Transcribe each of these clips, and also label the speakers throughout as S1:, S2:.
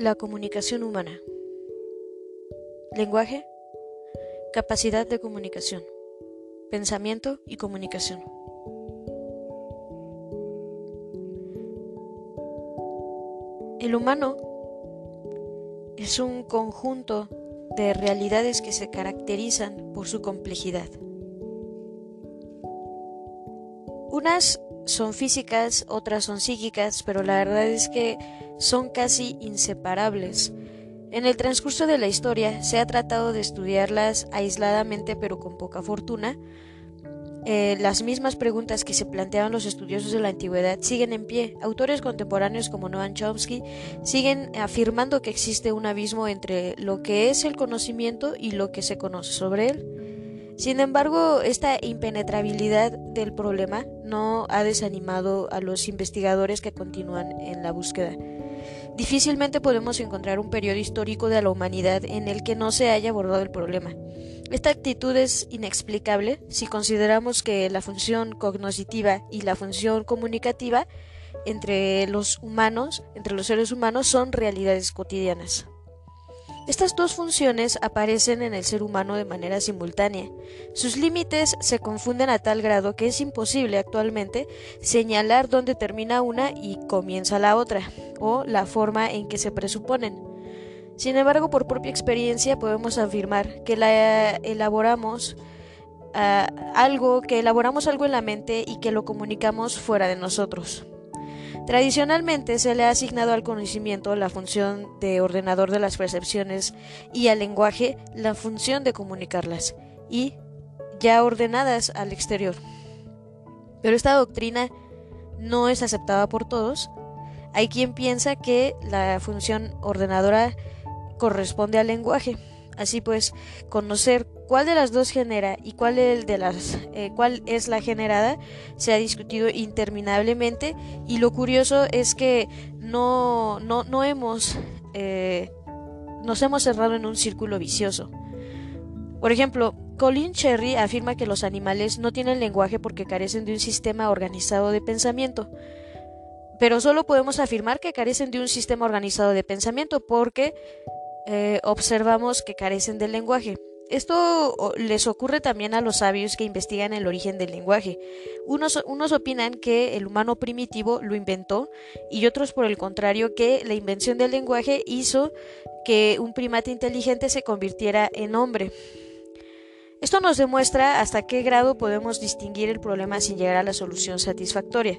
S1: La comunicación humana. Lenguaje. Capacidad de comunicación. Pensamiento y comunicación. El humano es un conjunto de realidades que se caracterizan por su complejidad. Unas son físicas, otras son psíquicas, pero la verdad es que son casi inseparables. En el transcurso de la historia se ha tratado de estudiarlas aisladamente pero con poca fortuna. Eh, las mismas preguntas que se planteaban los estudiosos de la antigüedad siguen en pie. Autores contemporáneos como Noam Chomsky siguen afirmando que existe un abismo entre lo que es el conocimiento y lo que se conoce sobre él. Sin embargo, esta impenetrabilidad del problema no ha desanimado a los investigadores que continúan en la búsqueda. Difícilmente podemos encontrar un periodo histórico de la humanidad en el que no se haya abordado el problema. Esta actitud es inexplicable si consideramos que la función cognoscitiva y la función comunicativa entre los humanos, entre los seres humanos, son realidades cotidianas. Estas dos funciones aparecen en el ser humano de manera simultánea. Sus límites se confunden a tal grado que es imposible actualmente señalar dónde termina una y comienza la otra, o la forma en que se presuponen. Sin embargo, por propia experiencia podemos afirmar que la elaboramos ah, algo, que elaboramos algo en la mente y que lo comunicamos fuera de nosotros. Tradicionalmente se le ha asignado al conocimiento la función de ordenador de las percepciones y al lenguaje la función de comunicarlas, y ya ordenadas al exterior. Pero esta doctrina no es aceptada por todos. Hay quien piensa que la función ordenadora corresponde al lenguaje. Así pues, conocer cuál de las dos genera y cuál, eh, cuál es la generada se ha discutido interminablemente y lo curioso es que no, no, no hemos, eh, nos hemos cerrado en un círculo vicioso. Por ejemplo, Colin Cherry afirma que los animales no tienen lenguaje porque carecen de un sistema organizado de pensamiento. Pero solo podemos afirmar que carecen de un sistema organizado de pensamiento porque eh, observamos que carecen del lenguaje. Esto les ocurre también a los sabios que investigan el origen del lenguaje. Unos, unos, opinan que el humano primitivo lo inventó y otros por el contrario que la invención del lenguaje hizo que un primate inteligente se convirtiera en hombre. Esto nos demuestra hasta qué grado podemos distinguir el problema sin llegar a la solución satisfactoria.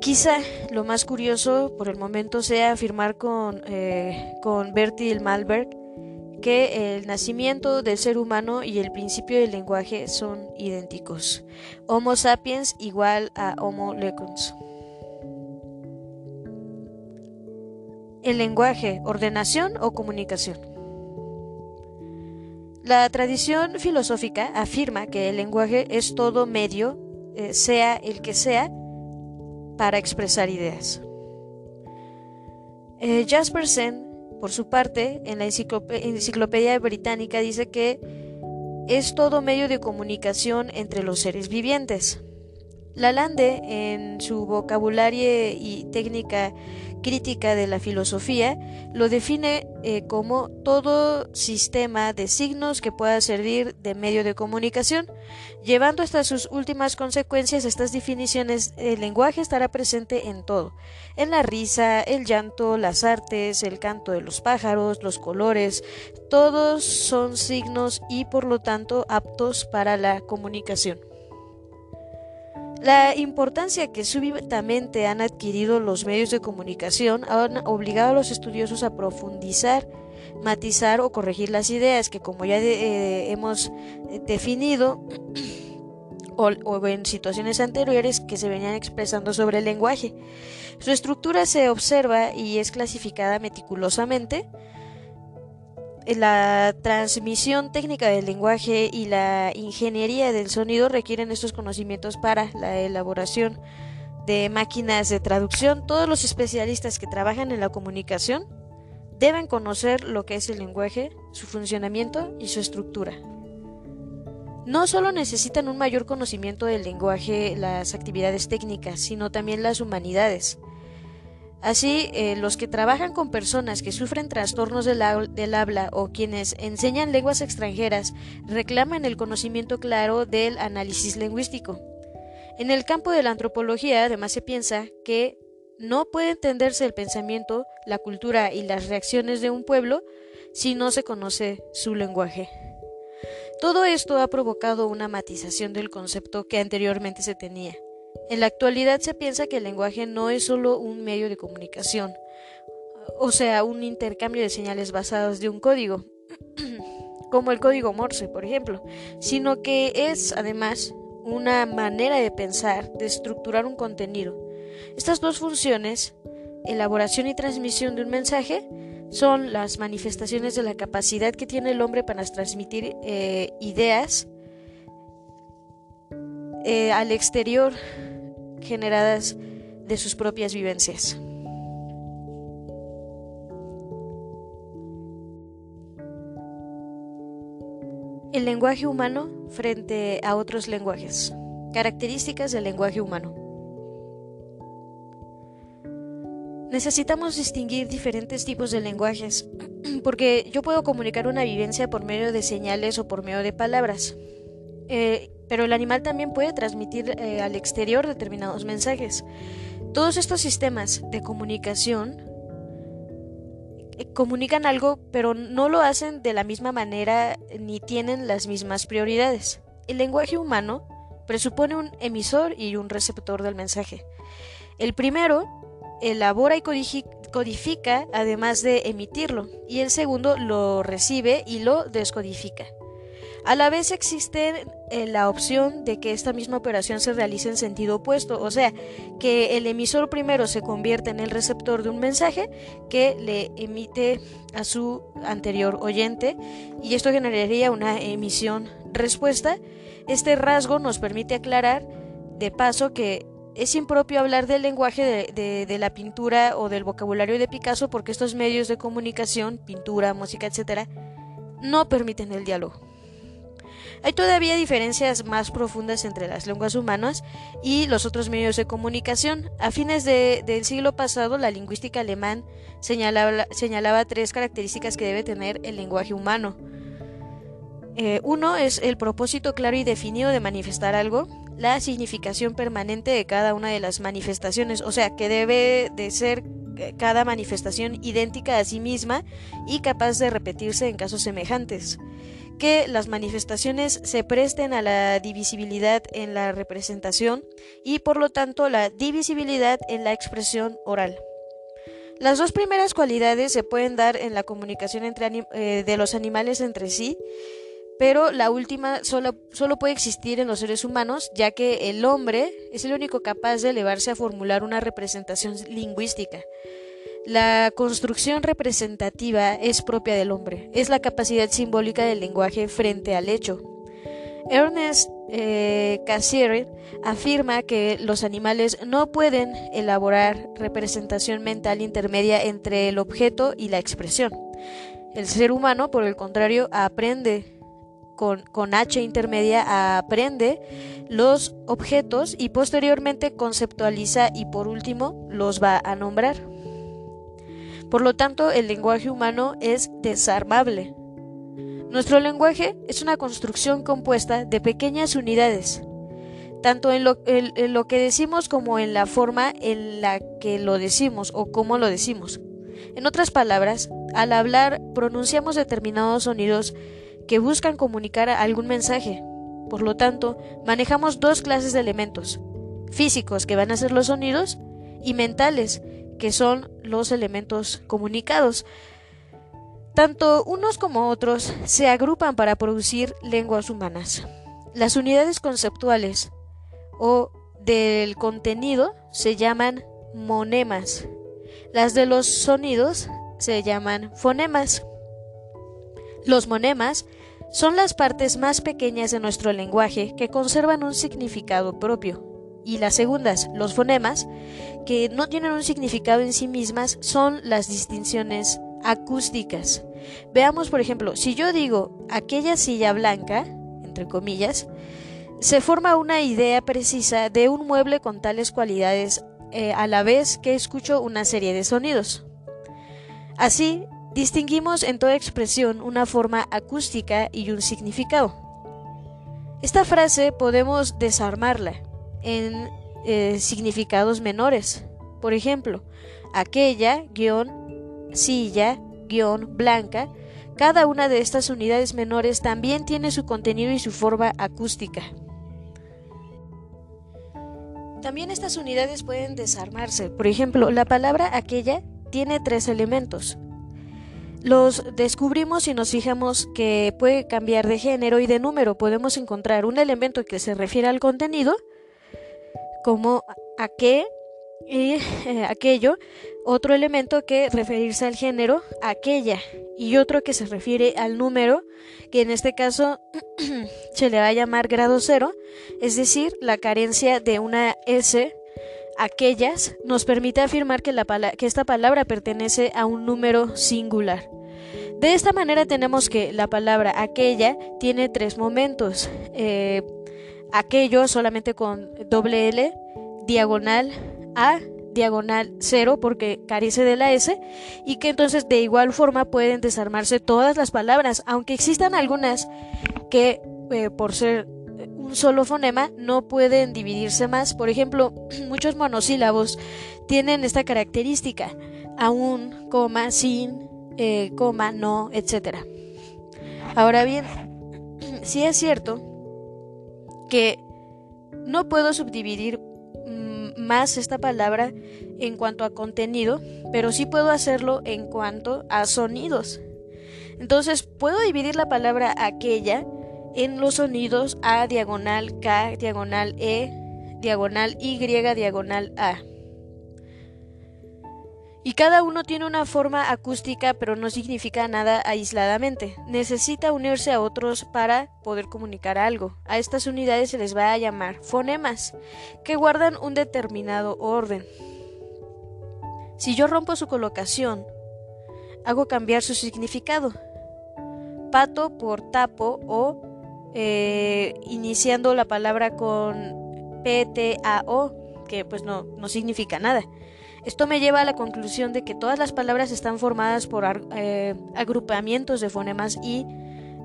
S1: Quizá lo más curioso por el momento sea afirmar con, eh, con Bertil Malberg que el nacimiento del ser humano y el principio del lenguaje son idénticos. Homo sapiens igual a Homo lecons. El lenguaje, ordenación o comunicación. La tradición filosófica afirma que el lenguaje es todo medio, eh, sea el que sea, para expresar ideas. Eh, Jaspersen, por su parte, en la Enciclopedia Británica dice que es todo medio de comunicación entre los seres vivientes. Lalande, en su vocabulario y técnica crítica de la filosofía, lo define eh, como todo sistema de signos que pueda servir de medio de comunicación. Llevando hasta sus últimas consecuencias, estas definiciones, el lenguaje estará presente en todo, en la risa, el llanto, las artes, el canto de los pájaros, los colores, todos son signos y por lo tanto aptos para la comunicación. La importancia que súbitamente han adquirido los medios de comunicación han obligado a los estudiosos a profundizar, matizar o corregir las ideas que, como ya eh, hemos eh, definido, o, o, en situaciones anteriores que se venían expresando sobre el lenguaje. Su estructura se observa y es clasificada meticulosamente la transmisión técnica del lenguaje y la ingeniería del sonido requieren estos conocimientos para la elaboración de máquinas de traducción. Todos los especialistas que trabajan en la comunicación deben conocer lo que es el lenguaje, su funcionamiento y su estructura. No solo necesitan un mayor conocimiento del lenguaje las actividades técnicas, sino también las humanidades. Así, eh, los que trabajan con personas que sufren trastornos del, del, habla o quienes enseñan lenguas extranjeras reclaman el conocimiento claro del análisis lingüístico. En el campo de la antropología, además, se piensa que no puede entenderse el pensamiento, la cultura y las reacciones de un pueblo si no se conoce su lenguaje. Todo esto ha provocado una matización del concepto que anteriormente se tenía. En la actualidad se piensa que el lenguaje no es solo un medio de comunicación, o sea, un intercambio de señales basadas de un código, como el código Morse, por ejemplo, sino que es además una manera de pensar, de estructurar un contenido. Estas dos funciones, elaboración y transmisión de un mensaje, son las manifestaciones de la capacidad que tiene el hombre para transmitir eh, ideas eh, al exterior generadas de sus propias vivencias. El lenguaje humano frente a otros lenguajes. Características del lenguaje humano. Necesitamos distinguir diferentes tipos de lenguajes, porque yo puedo comunicar una vivencia por medio de señales o por medio de palabras. Eh, pero el animal también puede transmitir eh, al exterior determinados mensajes. Todos estos sistemas de comunicación eh, comunican algo, pero no lo hacen de la misma manera ni tienen las mismas prioridades. El lenguaje humano presupone un emisor y un receptor del mensaje. El primero elabora y codifica además de emitirlo, y el segundo lo recibe y lo descodifica. A la vez existe eh, la opción de que esta misma operación se realice en sentido opuesto, o sea, que el emisor primero se convierta en el receptor de un mensaje que le emite a su anterior oyente y esto generaría una emisión respuesta. Este rasgo nos permite aclarar de paso que es impropio hablar del lenguaje de, de, la pintura o del vocabulario de Picasso porque estos medios de comunicación, pintura, música, etc., no permiten el diálogo. Hay todavía diferencias más profundas entre las lenguas humanas y los otros medios de comunicación. A fines del siglo pasado, la lingüística alemán señalaba, señalaba, tres características que debe tener el lenguaje humano. Eh, uno es el propósito claro y definido de manifestar algo, la significación permanente de cada una de las manifestaciones, o sea, que debe de ser eh, cada manifestación idéntica a sí misma y capaz de repetirse en casos semejantes que las manifestaciones se presten a la divisibilidad en la representación y por lo tanto la divisibilidad en la expresión oral. Las dos primeras cualidades se pueden dar en la comunicación eh, de los animales entre sí, pero la última solo puede existir en los seres humanos, ya que el hombre es el único capaz de elevarse a formular una representación lingüística. La construcción representativa es propia del hombre, es la capacidad simbólica del lenguaje frente al hecho. Ernest eh, Cassirer afirma que los animales no pueden elaborar representación mental intermedia entre el objeto y la expresión. El ser humano, por el contrario, aprende con, con, H intermedia aprende los objetos y posteriormente conceptualiza y por último los va a nombrar. Por lo tanto, el lenguaje humano es desarmable. Nuestro lenguaje es una construcción compuesta de pequeñas unidades, tanto en lo, que decimos como en la forma en la que lo decimos o cómo lo decimos. En otras palabras, al hablar pronunciamos determinados sonidos que buscan comunicar algún mensaje. Por lo tanto, manejamos dos clases de elementos, físicos, que van a ser los sonidos, y mentales, que son los elementos comunicados. Tanto unos como otros se agrupan para producir lenguas humanas. Las unidades conceptuales o del contenido se llaman monemas. Las de los sonidos se llaman fonemas. Los monemas son las partes más pequeñas de nuestro lenguaje que conservan un significado propio y las segundas, los fonemas, que no tienen un significado en sí mismas, son las distinciones acústicas. Veamos, por ejemplo, si yo digo aquella silla blanca, entre comillas, se forma una idea precisa de un mueble con tales cualidades eh, a la vez que escucho una serie de sonidos. Así, distinguimos en toda expresión una forma acústica y un significado. Esta frase podemos desarmarla en eh, significados menores. Por ejemplo, aquella, guion, silla, guion, blanca, cada una de estas unidades menores también tiene su contenido y su forma acústica. También estas unidades pueden desarmarse. Por ejemplo, la palabra aquella tiene tres elementos. Los descubrimos si nos fijamos que puede cambiar de género y de número. Podemos encontrar un elemento que se refiere al contenido, como a y eh, aquello, otro elemento que referirse al género, aquella, y otro que se refiere al número, que en este caso se le va a llamar grado cero, es decir, la carencia de una S, aquellas, nos permite afirmar que, la que esta palabra pertenece a un número singular. De esta manera tenemos que la palabra aquella tiene tres momentos. Eh, aquello solamente con doble L, diagonal A, diagonal 0 porque carece de la S y que entonces de igual forma pueden desarmarse todas las palabras, aunque existan algunas que eh, por ser un solo fonema no pueden dividirse más. Por ejemplo, muchos monosílabos tienen esta característica, aún, coma, sin, eh, coma, no, etc. Ahora bien, si es cierto que no puedo subdividir más esta palabra en cuanto a contenido, pero sí puedo hacerlo en cuanto a sonidos. Entonces puedo dividir la palabra aquella en los sonidos A diagonal K diagonal E diagonal Y diagonal A y cada uno tiene una forma acústica pero no significa nada aisladamente. Necesita unirse a otros para poder comunicar algo. A estas unidades se les va a llamar fonemas, que guardan un determinado orden. Si yo rompo su colocación, hago cambiar su significado. Pato por tapo o eh, iniciando la palabra con P-T-A-O, que pues no, no significa nada. Esto me lleva a la conclusión de que todas las palabras están formadas por eh, agrupamientos de fonemas y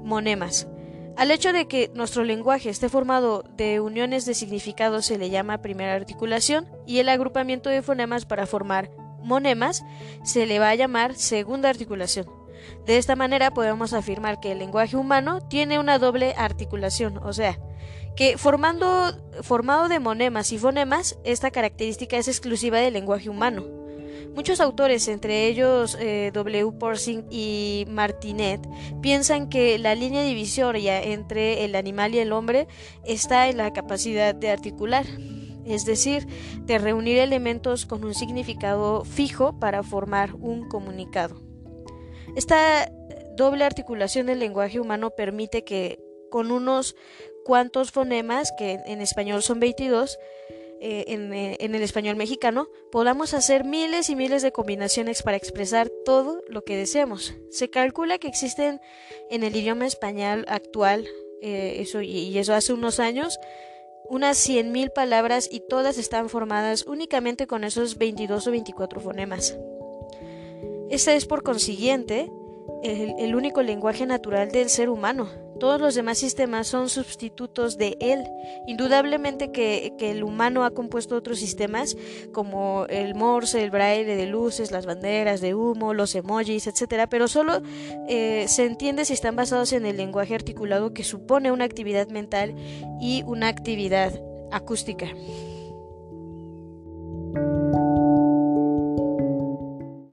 S1: monemas. Al hecho de que nuestro lenguaje esté formado de uniones de significados se le llama primera articulación y el agrupamiento de fonemas para formar monemas se le va a llamar segunda articulación. De esta manera podemos afirmar que el lenguaje humano tiene una doble articulación, o sea, que formando, formado de monemas y fonemas, esta característica es exclusiva del lenguaje humano. Muchos autores, entre ellos eh, W. Porsing y Martinet, piensan que la línea divisoria entre el animal y el hombre está en la capacidad de articular, es decir, de reunir elementos con un significado fijo para formar un comunicado. Esta doble articulación del lenguaje humano permite que con unos cuántos fonemas, que en español son 22, eh, en, eh, en, el español mexicano, podamos hacer miles y miles de combinaciones para expresar todo lo que deseemos. Se calcula que existen en el idioma español actual, eh, eso, y eso hace unos años, unas 100.000 palabras y todas están formadas únicamente con esos 22 o 24 fonemas. Este es por consiguiente el único lenguaje natural del ser humano, todos los demás sistemas son sustitutos de él. Indudablemente que, el humano ha compuesto otros sistemas como el Morse, el braille de luces, las banderas de humo, los emojis, etc. Pero solo eh, se entiende si están basados en el lenguaje articulado que supone una actividad mental y una actividad acústica.